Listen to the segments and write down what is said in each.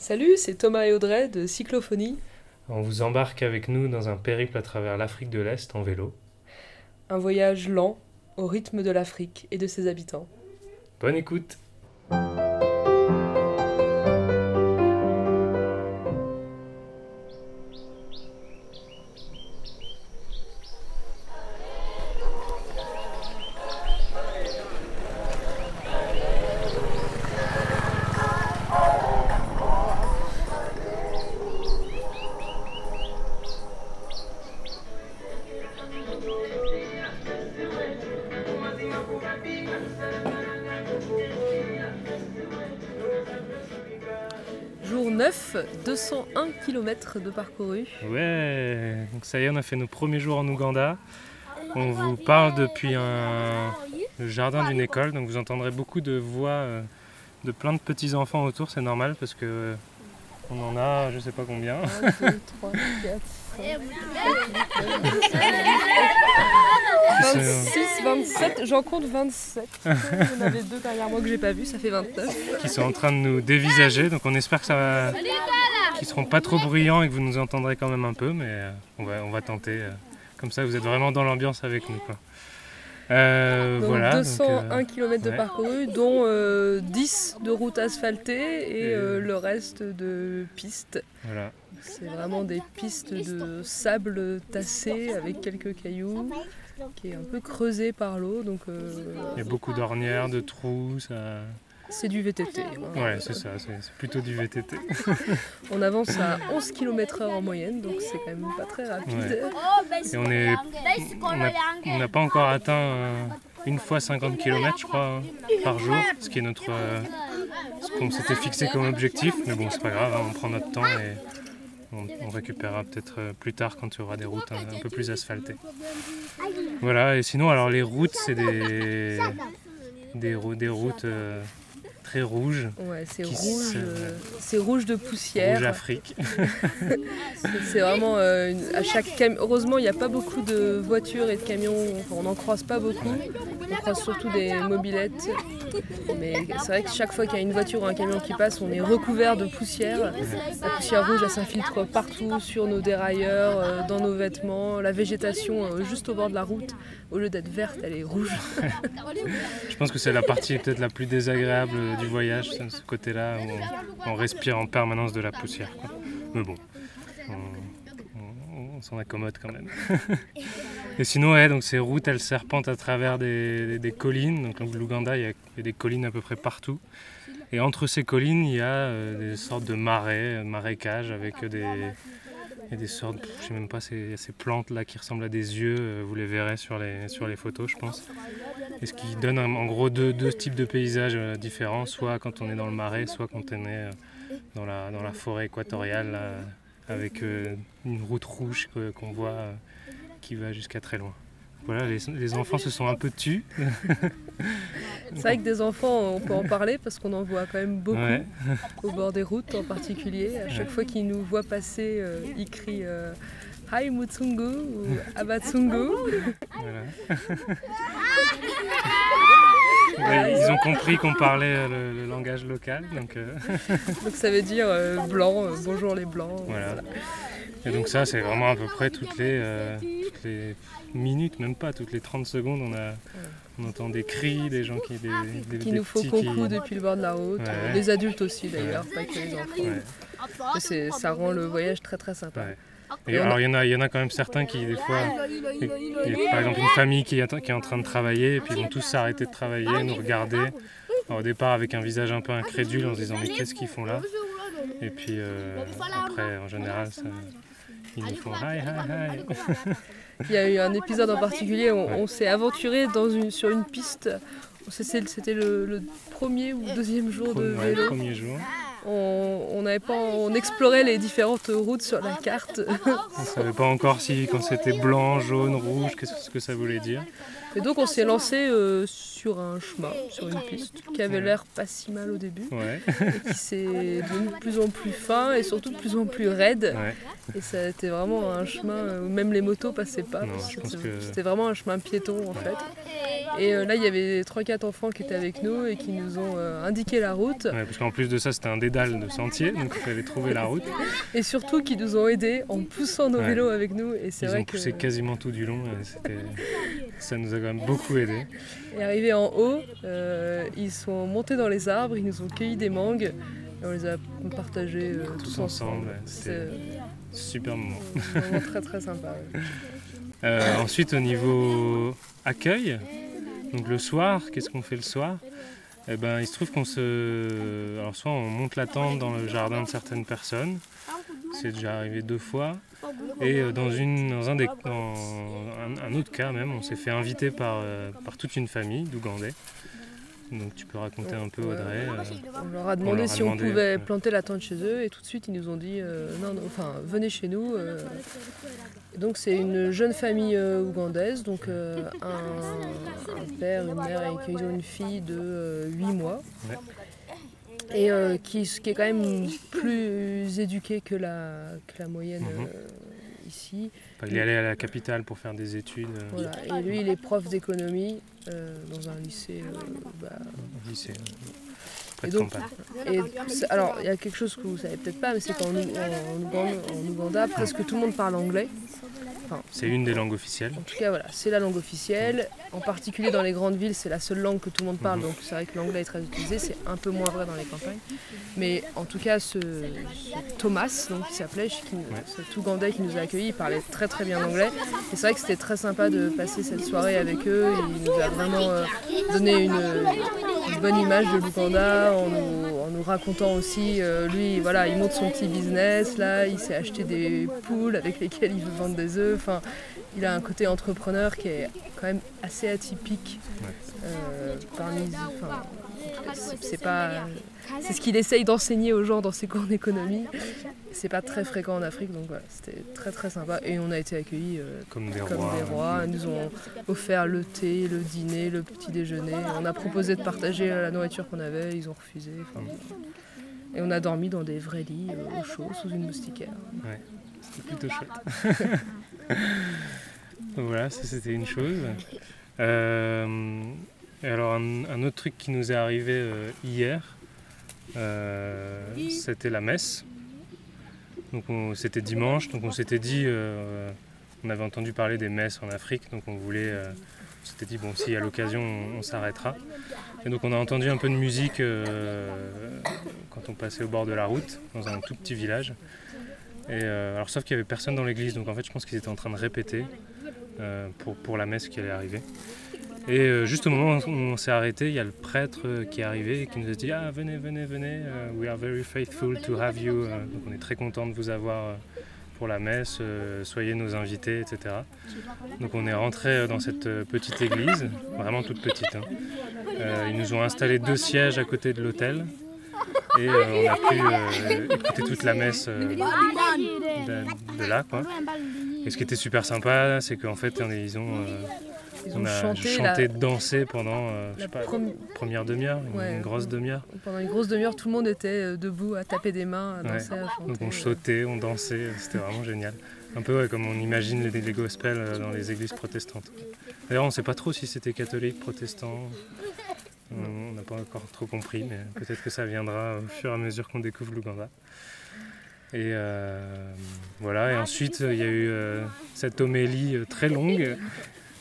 Salut, c'est Thomas et Audrey de Cyclophonie. On vous embarque avec nous dans un périple à travers l'Afrique de l'Est en vélo. Un voyage lent au rythme de l'Afrique et de ses habitants. Bonne écoute 9, 201 km de parcouru. Ouais, donc ça y est, on a fait nos premiers jours en Ouganda. On vous parle depuis un, le jardin d'une école, donc vous entendrez beaucoup de voix euh, de plein de petits enfants autour, c'est normal parce que euh, on en a je sais pas combien. 1, 2, 3, 4, 26, 27, j'en compte 27. Il y en avait deux derrière moi que j'ai pas vu, ça fait 29. qui sont en train de nous dévisager, donc on espère que ça va, qu'ils seront pas trop bruyants et que vous nous entendrez quand même un peu, mais euh, on va, on va tenter. euh, comme ça, vous êtes vraiment dans l'ambiance avec nous. Quoi. Euh, Donc voilà. donc, 201 euh, km de ouais. parcouru, dont euh, 10 de routes asphaltées et Et, euh, euh, le reste de pistes. voilà. C'est vraiment des pistes de sable tassé avec quelques cailloux, qui est un peu creusé par l'eau. Donc euh, Il y a beaucoup d'ornières, de trous. Ça... c'est du VTT. hein. Ouais, c'est ça, c'est plutôt du VTT. On avance à 11 km/h en moyenne, donc c'est quand même pas très rapide. Ouais. Et on est, on n'a pas encore atteint euh, une fois 50 km, je crois, hein, par jour, ce qui est notre, euh, ce qu'on s'était fixé comme objectif. Mais bon, c'est pas grave, hein, on prend notre temps et on, on récupérera peut-être euh, plus tard quand il y aura des routes un, un peu plus asphaltées. Voilà. Et sinon, alors les routes, c'est des, des, rou- des routes euh, très rouges, Ouais, c'est rouge, euh, c'est rouge de rouge poussière. Afrique. C'est vraiment euh, une- à chaque cam- Heureusement, il n'y a pas beaucoup de voitures et de camions. On n'en croise pas beaucoup. On croise surtout des mobilettes. Mais c'est vrai que chaque fois qu'il y a une voiture ou un camion qui passe, on est recouvert de poussière. La poussière rouge, elle s'infiltre partout, sur nos dérailleurs, euh, dans nos vêtements. La végétation euh, juste au bord de la route, au lieu d'être verte, elle est rouge. Je pense que c'est la partie peut-être la plus désagréable du voyage, ce côté-là où on, respire en permanence de la poussière. Mais bon, on, on- on s'en accommode quand même. Et sinon, donc ces routes, elles serpentent à travers des, des- des collines. Donc l'Ouganda, il y, a, des collines à peu près partout. Et entre ces collines, il y a euh, des sortes de marais, euh, marécages avec des, il y des sortes, je sais même pas, ces, ces plantes là qui ressemblent à des yeux. euh, Vous les verrez sur les, photos, je pense. Et ce qui donne en gros deux, types de paysages euh, différents, soit quand on est dans le marais, soit quand on est euh, dans la, forêt équatoriale, avec euh, une route rouge qu'on voit euh, qui va jusqu'à très loin. Voilà, les, les enfants se sont un peu tus. C'est vrai que des enfants, on peut en parler parce qu'on en voit quand même beaucoup. Ouais. au bord des routes en particulier. À chaque fois qu'ils nous voient passer, euh, ils crient euh, Hi Mutsungu ou Abatsungu. Voilà. Ouais, ils ont compris qu'on parlait euh, le, le langage local, donc euh, Donc ça veut dire euh, blanc, euh, bonjour les blancs. Voilà. Et donc ça, c'est vraiment à peu près toutes les, euh, toutes les minutes, même pas, toutes les 30 secondes, on, a, on entend des cris, des gens qui... Des, des- Qui des nous font coucou qui- depuis le bord de la route. Ouais. Les adultes aussi d'ailleurs, pas que les enfants. Ouais, ça rend le voyage très très sympa. Et alors il y, en a, il y en a quand même certains qui, des fois, par exemple une famille qui est, qui est en train de travailler, et puis ils vont tous s'arrêter de travailler, nous regarder. Alors, au départ avec un visage un peu incrédule en se disant mais qu'est-ce qu'ils font là? Et puis euh, après, en général, ça- ils nous font hi hi hi. Il y a eu un épisode en particulier où on, Ouais. on s'est aventuré dans une, sur une piste. C'est- C'était le, le premier ou deuxième jour de Ouais, le vélo. premier jour. On, on, avait pas, on explorait les différentes routes sur la carte. On ne savait pas encore si quand c'était blanc, jaune, rouge, qu'est-ce ce que ça voulait dire. Et donc on s'est lancé euh, sur un chemin, sur une piste qui avait l'air pas si mal au début, Ouais, et qui s'est devenu de plus en plus fin et surtout de plus en plus raide. ouais. Et ça a été vraiment un chemin où même les motos passaient pas. C'était que- c'était vraiment un chemin piéton en fait. Et euh, là, il y avait 3-4 enfants qui étaient avec nous et qui nous ont euh, indiqué la route. Ouais, parce qu'en plus de ça, c'était un dédale de sentier, donc il fallait trouver la route. Et surtout, qui nous ont aidés en poussant nos Ouais. vélos avec nous. Et c'est Ils vrai ont que. poussé quasiment tout du long, et c'était- ça nous a quand même beaucoup aidé. Et arrivés en haut, euh, ils sont montés dans les arbres, ils nous ont cueilli des mangues. Et on les a partagées euh, tous, ensemble. ensemble, c'était- Super moment. un moment très très sympa. ouais. Euh, ensuite, au niveau accueil, donc le soir, qu'est-ce qu'on fait le soir? Eh ben, il se trouve qu'on se, alors soit on monte la tente dans le jardin de certaines personnes, c'est déjà arrivé deux fois, et euh, dans une, dans un des, dans un, autre cas même, on s'est fait inviter par euh, par toute une famille d'Ougandais. Donc tu peux raconter un peu Ouais. Audrey. euh, On leur a demandé leur a si demandé, on pouvait ouais. planter la tente chez eux et tout de suite ils nous ont dit euh, non, non, enfin venez chez nous. euh. Donc c'est une jeune famille euh, ougandaise, donc euh, un, un père, une mère et qu'ils ont une fille de 8 mois. Ouais. Et euh, qui, qui est quand même plus éduquée que la, que la moyenne Mhm. euh, ici. Il est allé à la capitale pour faire des études euh, Voilà. Et lui il est prof d'économie euh, dans un lycée euh, bah, au lycée, près Et donc-. Et alors, il y a quelque chose que vous savez peut-être pas, mais c'est qu'en Ou- en, Ouganda, en Ouganda, presque tout le monde parle anglais. C'est une des langues officielles. En tout cas, voilà, c'est la langue officielle. En particulier dans les grandes villes, c'est la seule langue que tout le monde parle, Mhm. donc c'est vrai que l'anglais est très utilisé. C'est un peu moins vrai dans les campagnes. Mais en tout cas, ce, ce Thomas, donc il s'appelait, qui, cet Ougandais qui nous a accueillis, il parlait très très bien anglais. Et c'est vrai que c'était très sympa de passer cette soirée avec eux. Il nous a vraiment euh, donné une bonne image de en nous, en nous racontant aussi, euh, lui, voilà, il monte son petit business, là, il s'est acheté des poules avec lesquelles il veut vendre des œufs. Enfin, il a un côté entrepreneur qui est quand même assez atypique euh, parmi. C'est- pas. C'est ce qu'il essaye d'enseigner aux gens dans ses cours d'économie. C'est pas très fréquent en Afrique, donc voilà, c'était très très sympa. Et on a été accueillis euh, Comme des comme rois. des rois. Ils nous ont offert le thé, le dîner, le petit déjeuner. On a proposé de partager la nourriture qu'on avait, ils ont refusé. Enfin, et on a dormi dans des vrais lits euh, au chaud, sous une moustiquaire. C'était plutôt chouette. Donc voilà, ça c'était une chose. Euh, et alors un, un autre truc qui nous est arrivé euh, hier, euh, c'était la messe. Donc c'était dimanche, donc on s'était dit, euh, on avait entendu parler des messes en Afrique, donc on voulait, on s'était dit bon si à l'occasion on, on s'arrêtera. Et donc on a entendu un peu de musique quand on passait au bord de la route, dans un tout petit village. Et alors sauf qu'il n'y avait personne dans l'église, donc en fait je pense qu'ils étaient en train de répéter pour, pour la messe qui allait arriver. Et euh, juste au moment où on s'est arrêté, il y a le prêtre euh, qui est arrivé et qui nous a dit Ah venez, venez, venez, euh, we are very faithful to have you. Donc on est très content de vous avoir pour la messe, soyez nos invités, etc. Donc on est rentré dans cette petite église, vraiment toute petite. hein. Ils nous ont installé deux sièges à côté de l'autel et on a pu écouter toute la messe de, là. Et ce qui était super sympa, c'est qu'en fait, ils ont, Ils on ont a chanté, chanté, la- dansé pendant, euh, je la sais pas, prom- première demi-heure, une, Ouais. une grosse demi-heure. pendant une grosse demi-heure, tout le monde était euh, debout à taper des mains, à Ouais. danser, à chanter. Donc on euh. sautait, on dansait, c'était vraiment génial. Un peu ouais, comme on imagine les, les gospels euh, dans les églises protestantes. D'ailleurs, on ne sait pas trop si c'était catholique, protestant. On on n'a pas encore trop compris, mais peut-être que ça viendra au fur et à mesure qu'on découvre l'Ouganda. Et euh, voilà, et ensuite il y a eu euh, cette homélie euh, très longue.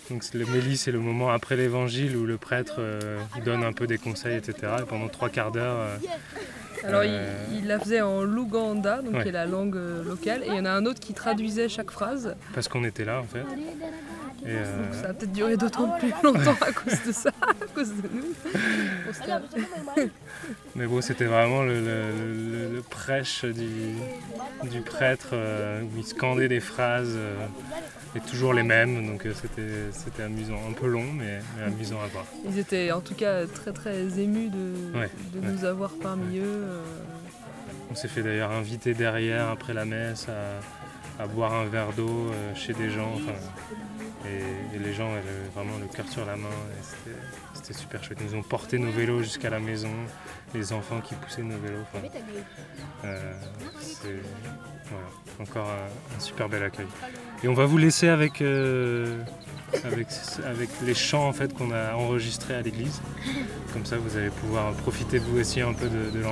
Donc c'est- l'homélie, c'est le moment après l'évangile où le prêtre euh, donne un peu des conseils, etc. Et pendant trois quarts d'heure, euh, Alors il, Euh, il la faisait en Luganda, donc Ouais. qui est la langue locale, et il y en a un autre qui traduisait chaque phrase. parce qu'on était là en fait. Et, Donc ça a peut-être duré d'autant plus longtemps à cause de ça, à cause de nous. Mais bon, c'était vraiment le, le- le- le prêche du, du prêtre où il scandait des phrases et toujours les mêmes. Donc euh, c'était, amusant. Un peu long, mais, mais amusant à voir. Ils étaient en tout cas très très émus de, Ouais, de ouais. nous avoir parmi eux. euh. On s'est fait d'ailleurs inviter derrière après la messe à, à boire un verre d'eau euh, chez des gens. Enfin, Et, les gens avaient vraiment le cœur sur la main. C'était super chouette. Ils nous ont porté nos vélos jusqu'à la maison, les enfants qui poussaient nos vélos. Euh, c'est encore un, super bel accueil. Et on va vous laisser avec, euh, avec, avec, les chants en fait, qu'on a enregistrés à l'église. Comme ça, vous allez pouvoir profiter vous aussi un peu de, de,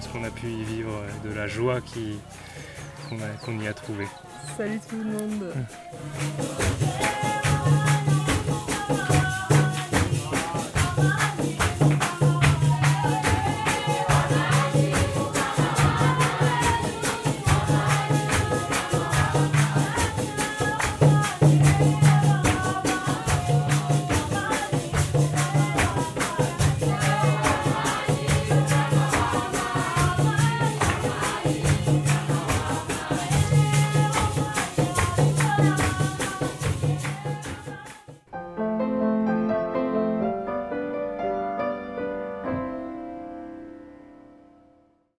ce qu'on a pu y vivre, de la joie qu'on y a trouvé. Salut tout le monde.